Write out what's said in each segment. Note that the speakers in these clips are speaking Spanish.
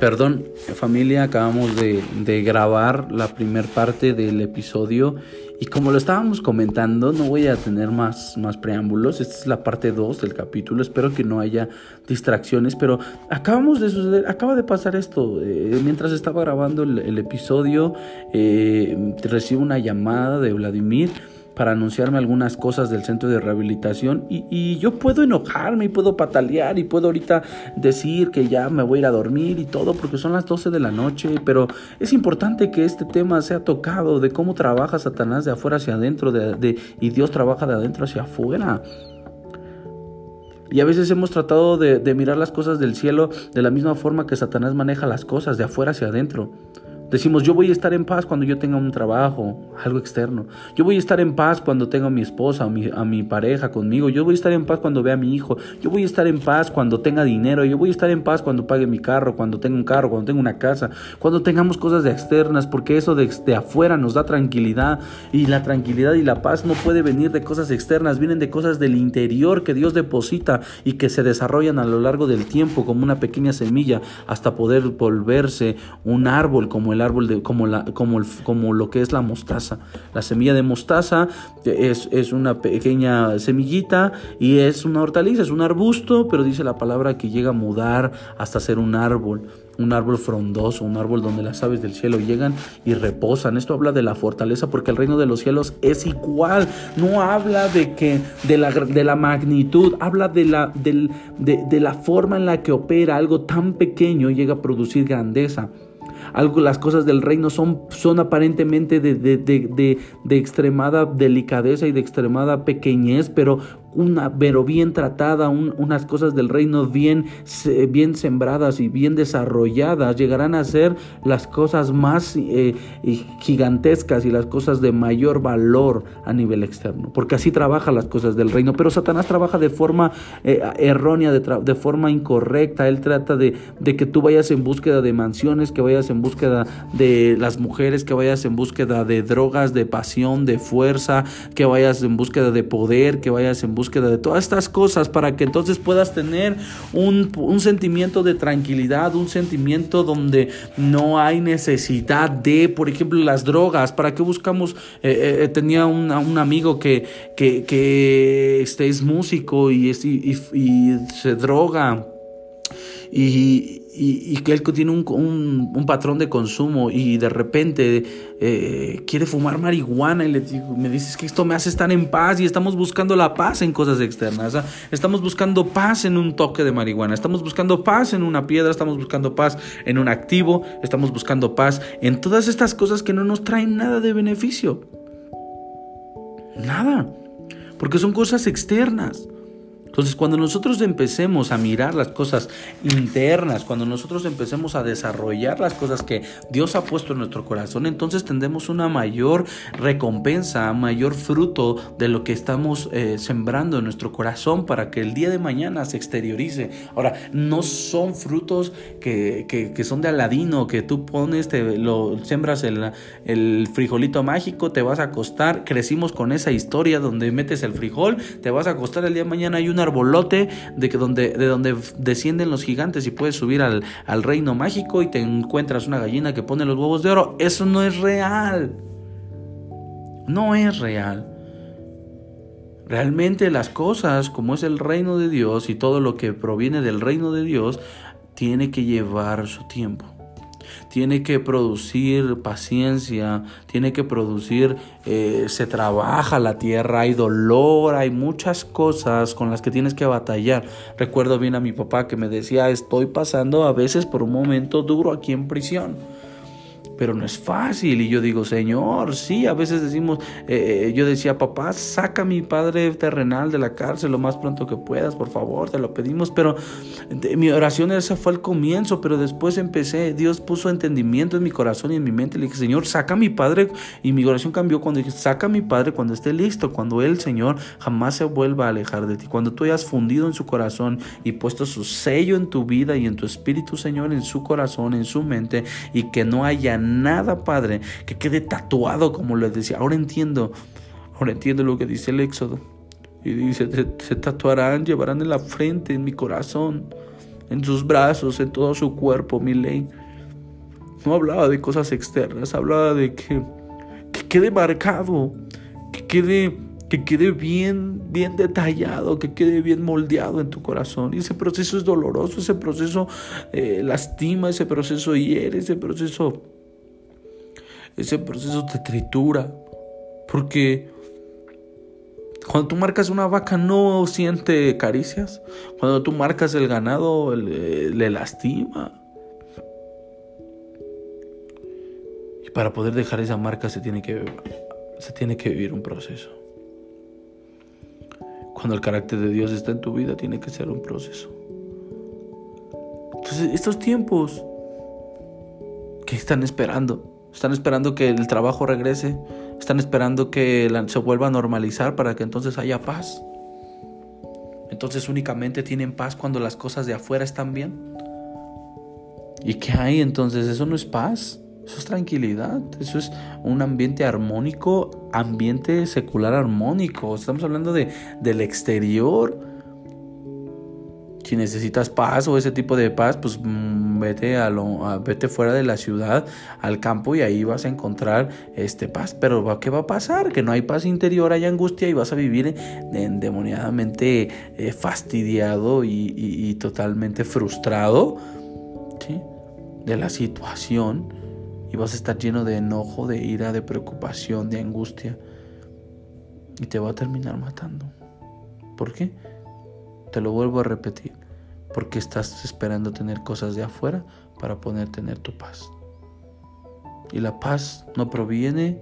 Perdón, familia, acabamos de, grabar la primera parte del episodio y como lo estábamos comentando, no voy a tener más, más preámbulos. Esta es la parte 2 del capítulo. Espero que no haya distracciones, pero acabamos de suceder, acaba de pasar esto. Eh, mientras estaba grabando el, episodio, eh, recibo una llamada de Vladimir para anunciarme algunas cosas del centro de rehabilitación y, yo puedo enojarme y puedo patalear y puedo ahorita decir que ya me voy a ir a dormir y todo porque son las 12 de la noche, pero es importante que este tema sea tocado de cómo trabaja Satanás de afuera hacia adentro de, y Dios trabaja de adentro hacia afuera. Y a veces hemos tratado de, de mirar las cosas del cielo de la misma forma que Satanás maneja las cosas, de afuera hacia adentro. Decimos, yo voy a estar en paz cuando yo tenga un trabajo, algo externo. Yo voy a estar en paz cuando tenga a mi esposa, a mi, a mi, pareja conmigo. Yo voy a estar en paz cuando vea a mi hijo. Yo voy a estar en paz cuando tenga dinero. Yo voy a estar en paz cuando pague mi carro, cuando tenga un carro, cuando tenga una casa. Cuando tengamos cosas de externas, porque eso de, afuera nos da tranquilidad. Y la tranquilidad y la paz no puede venir de cosas externas, vienen de cosas del interior que Dios deposita y que se desarrollan a lo largo del tiempo como una pequeña semilla hasta poder volverse un árbol como el árbol de, como, la, como, como lo que es la mostaza. La semilla de mostaza es, es una pequeña semillita y es una hortaliza, es un arbusto, pero dice la palabra que llega a mudar hasta ser un árbol un árbol frondoso, un árbol donde las aves del cielo llegan y reposan. Esto habla de la fortaleza porque el reino de los cielos es igual. No habla de que de la, de la magnitud, habla de la, de, de la forma en la que opera algo tan pequeño llega a producir grandeza algo, las cosas del reino son, son aparentemente de, de, de, de, extremada delicadeza y de extremada pequeñez, pero una, pero bien tratada, unas cosas del reino bien, bien sembradas y bien desarrolladas, llegarán a ser las cosas más eh, gigantescas y las cosas de mayor valor a nivel externo, porque así trabaja las cosas del reino, pero Satanás trabaja de forma eh, errónea, de, forma incorrecta, él trata de, de que tú vayas en búsqueda de mansiones, que vayas en búsqueda de las mujeres, que vayas en búsqueda de drogas, de pasión, de fuerza, que vayas en búsqueda de poder, que vayas en búsqueda de todas estas cosas para que entonces puedas tener un, sentimiento de tranquilidad, un sentimiento donde no hay necesidad de, por ejemplo, las drogas. ¿Para qué buscamos? Eh, eh, eh, tenía un, amigo que, que, este, es músico y, y se droga y, y, que él tiene un, un, patrón de consumo y de repente eh, quiere fumar marihuana y le digo, me dices que esto me hace estar en paz y estamos buscando la paz en cosas externas. Estamos buscando paz en un toque de marihuana, estamos buscando paz en una piedra, estamos buscando paz en un activo, estamos buscando paz en todas estas cosas que no nos traen nada de beneficio. Nada. Porque son cosas externas. Entonces, cuando nosotros empecemos a mirar las cosas internas, cuando nosotros empecemos a desarrollar las cosas que Dios ha puesto en nuestro corazón, entonces tendremos una mayor recompensa, mayor fruto de lo que estamos eh, sembrando en nuestro corazón para que el día de mañana se exteriorice. Ahora, no son frutos que, que, son de aladino, que tú pones, te, lo sembras el, frijolito mágico, te vas a acostar. Crecimos con esa historia donde metes el frijol, te vas a acostar el día de mañana y una arbolote de, que donde, de donde descienden los gigantes y puedes subir al, al reino mágico y te encuentras una gallina que pone los huevos de oro. Eso no es real. No es real. Realmente las cosas, como es el reino de Dios y todo lo que proviene del reino de Dios, tiene que llevar su tiempo tiene que producir paciencia, tiene que producir, eh, se trabaja la tierra, hay dolor, hay muchas cosas con las que tienes que batallar. Recuerdo bien a mi papá que me decía, estoy pasando a veces por un momento duro aquí en prisión pero no es fácil. Y yo digo, Señor, sí, a veces decimos, eh, eh, yo decía, papá, saca a mi padre terrenal de la cárcel lo más pronto que puedas, por favor, te lo pedimos. Pero mi oración esa fue el comienzo, pero después empecé, Dios puso entendimiento en mi corazón y en mi mente. Le dije, Señor, saca a mi padre. Y mi oración cambió cuando dije, saca a mi padre cuando esté listo, cuando él, Señor, jamás se vuelva a alejar de ti. Cuando tú hayas fundido en su corazón y puesto su sello en tu vida y en tu espíritu, Señor, en su corazón, en su mente, y que no haya nada, Padre, que quede tatuado, como les decía. Ahora entiendo, ahora entiendo lo que dice el Éxodo. Y dice, se, tatuarán, llevarán en la frente, en mi corazón. en sus brazos, en todo su cuerpo, mi ley. No hablaba de cosas externas, hablaba de que, que quede marcado, que quede, que quede bien, bien detallado, que quede bien moldeado en tu corazón. Y ese proceso es doloroso, ese proceso eh, lastima, ese proceso hiere, ese proceso, ese proceso te tritura. Porque cuando tú marcas una vaca no siente caricias. Cuando tú marcas el ganado le, le lastima. Y para poder dejar esa marca se tiene que, se tiene que vivir un proceso. Cuando el carácter de Dios está en tu vida, tiene que ser un proceso. Entonces, estos tiempos que están esperando, están esperando que el trabajo regrese, están esperando que se vuelva a normalizar para que entonces haya paz. Entonces únicamente tienen paz cuando las cosas de afuera están bien. ¿Y qué hay entonces? Eso no es paz. Eso es tranquilidad, eso es un ambiente armónico, ambiente secular armónico. Estamos hablando de, del exterior. Si necesitas paz o ese tipo de paz, pues mm, vete, a lo, vete fuera de la ciudad, al campo y ahí vas a encontrar este paz. Pero ¿qué va a pasar? Que no hay paz interior, hay angustia y vas a vivir endemoniadamente eh, fastidiado y, y, totalmente frustrado de la situación y vas a estar lleno de enojo, de ira, de preocupación, de angustia y te va a terminar matando. ¿Por qué? Te lo vuelvo a repetir, porque estás esperando tener cosas de afuera para poder tener tu paz. Y la paz no proviene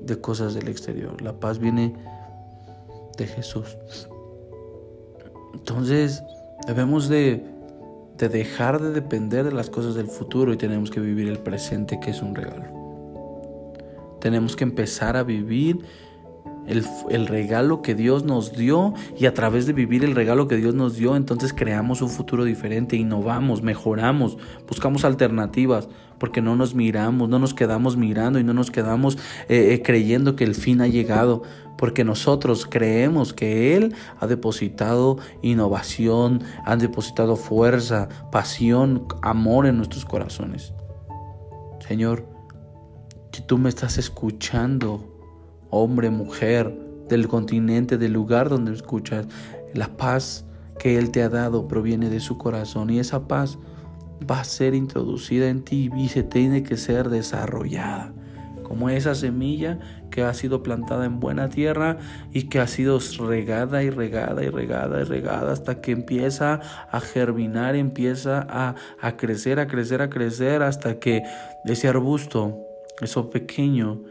de cosas del exterior, la paz viene de Jesús. Entonces, debemos de de dejar de depender de las cosas del futuro y tenemos que vivir el presente que es un regalo. Tenemos que empezar a vivir el, regalo que Dios nos dio y a través de vivir el regalo que Dios nos dio, entonces creamos un futuro diferente, innovamos, mejoramos, buscamos alternativas, porque no nos miramos, no nos quedamos mirando y no nos quedamos eh, eh, creyendo que el fin ha llegado, porque nosotros creemos que Él ha depositado innovación, ha depositado fuerza, pasión, amor en nuestros corazones. Señor, si tú me estás escuchando, hombre, mujer, del continente, del lugar donde escuchas, la paz que Él te ha dado proviene de su corazón y esa paz va a ser introducida en ti y se tiene que ser desarrollada. Como esa semilla que ha sido plantada en buena tierra y que ha sido regada y regada y regada y regada hasta que empieza a germinar, empieza a, a crecer, a crecer, a crecer hasta que ese arbusto, eso pequeño,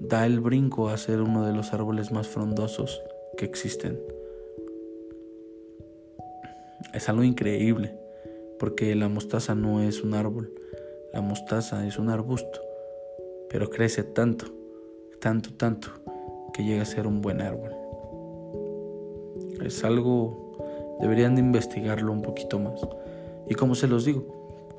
da el brinco a ser uno de los árboles más frondosos que existen. Es algo increíble, porque la mostaza no es un árbol, la mostaza es un arbusto, pero crece tanto, tanto, tanto, que llega a ser un buen árbol. Es algo, deberían de investigarlo un poquito más. Y como se los digo,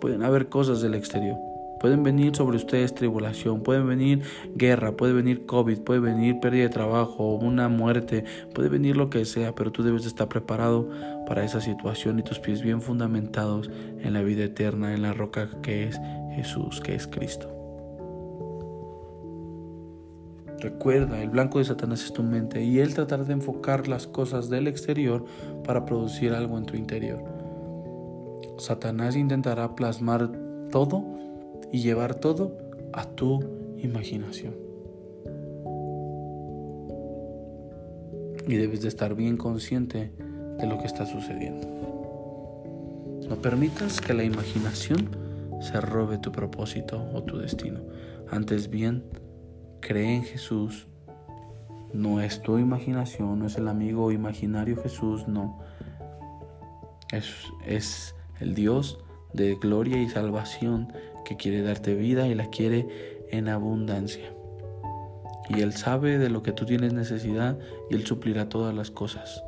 pueden haber cosas del exterior, Pueden venir sobre ustedes tribulación, pueden venir guerra, puede venir COVID, puede venir pérdida de trabajo, una muerte, puede venir lo que sea, pero tú debes estar preparado para esa situación y tus pies bien fundamentados en la vida eterna, en la roca que es Jesús, que es Cristo. Recuerda, el blanco de Satanás es tu mente y él tratará de enfocar las cosas del exterior para producir algo en tu interior. Satanás intentará plasmar todo y llevar todo a tu imaginación. Y debes de estar bien consciente de lo que está sucediendo. No permitas que la imaginación se robe tu propósito o tu destino. Antes bien, cree en Jesús. No es tu imaginación, no es el amigo imaginario Jesús, no. Es, es el Dios de gloria y salvación quiere darte vida y la quiere en abundancia. Y Él sabe de lo que tú tienes necesidad y Él suplirá todas las cosas.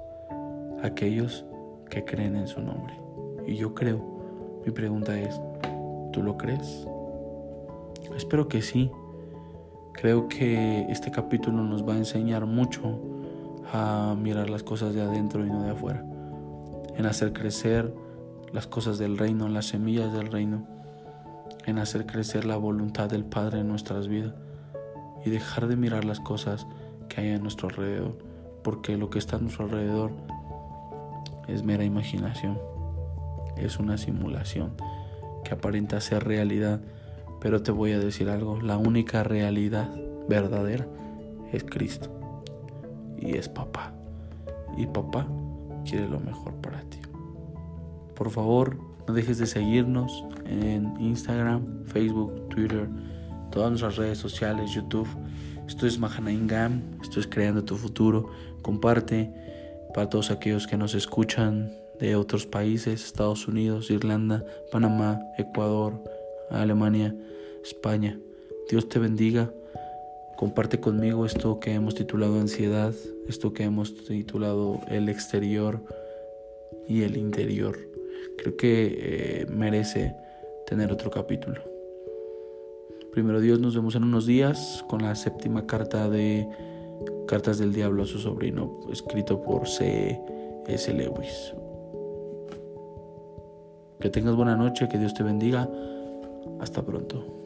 Aquellos que creen en su nombre. Y yo creo. Mi pregunta es, ¿tú lo crees? Espero que sí. Creo que este capítulo nos va a enseñar mucho a mirar las cosas de adentro y no de afuera. En hacer crecer las cosas del reino, las semillas del reino, en hacer crecer la voluntad del Padre en nuestras vidas y dejar de mirar las cosas que hay a nuestro alrededor, porque lo que está a nuestro alrededor es mera imaginación, es una simulación que aparenta ser realidad, pero te voy a decir algo, la única realidad verdadera es Cristo y es papá, y papá quiere lo mejor para ti. Por favor, no dejes de seguirnos en Instagram, Facebook, Twitter, todas nuestras redes sociales, YouTube. Esto es Mahanaingam, esto es Creando tu Futuro. Comparte para todos aquellos que nos escuchan de otros países, Estados Unidos, Irlanda, Panamá, Ecuador, Alemania, España. Dios te bendiga. Comparte conmigo esto que hemos titulado ansiedad, esto que hemos titulado el exterior y el interior creo que eh, merece tener otro capítulo. Primero Dios, nos vemos en unos días con la séptima carta de Cartas del Diablo a su sobrino, escrito por C. S. Lewis. Que tengas buena noche, que Dios te bendiga. Hasta pronto.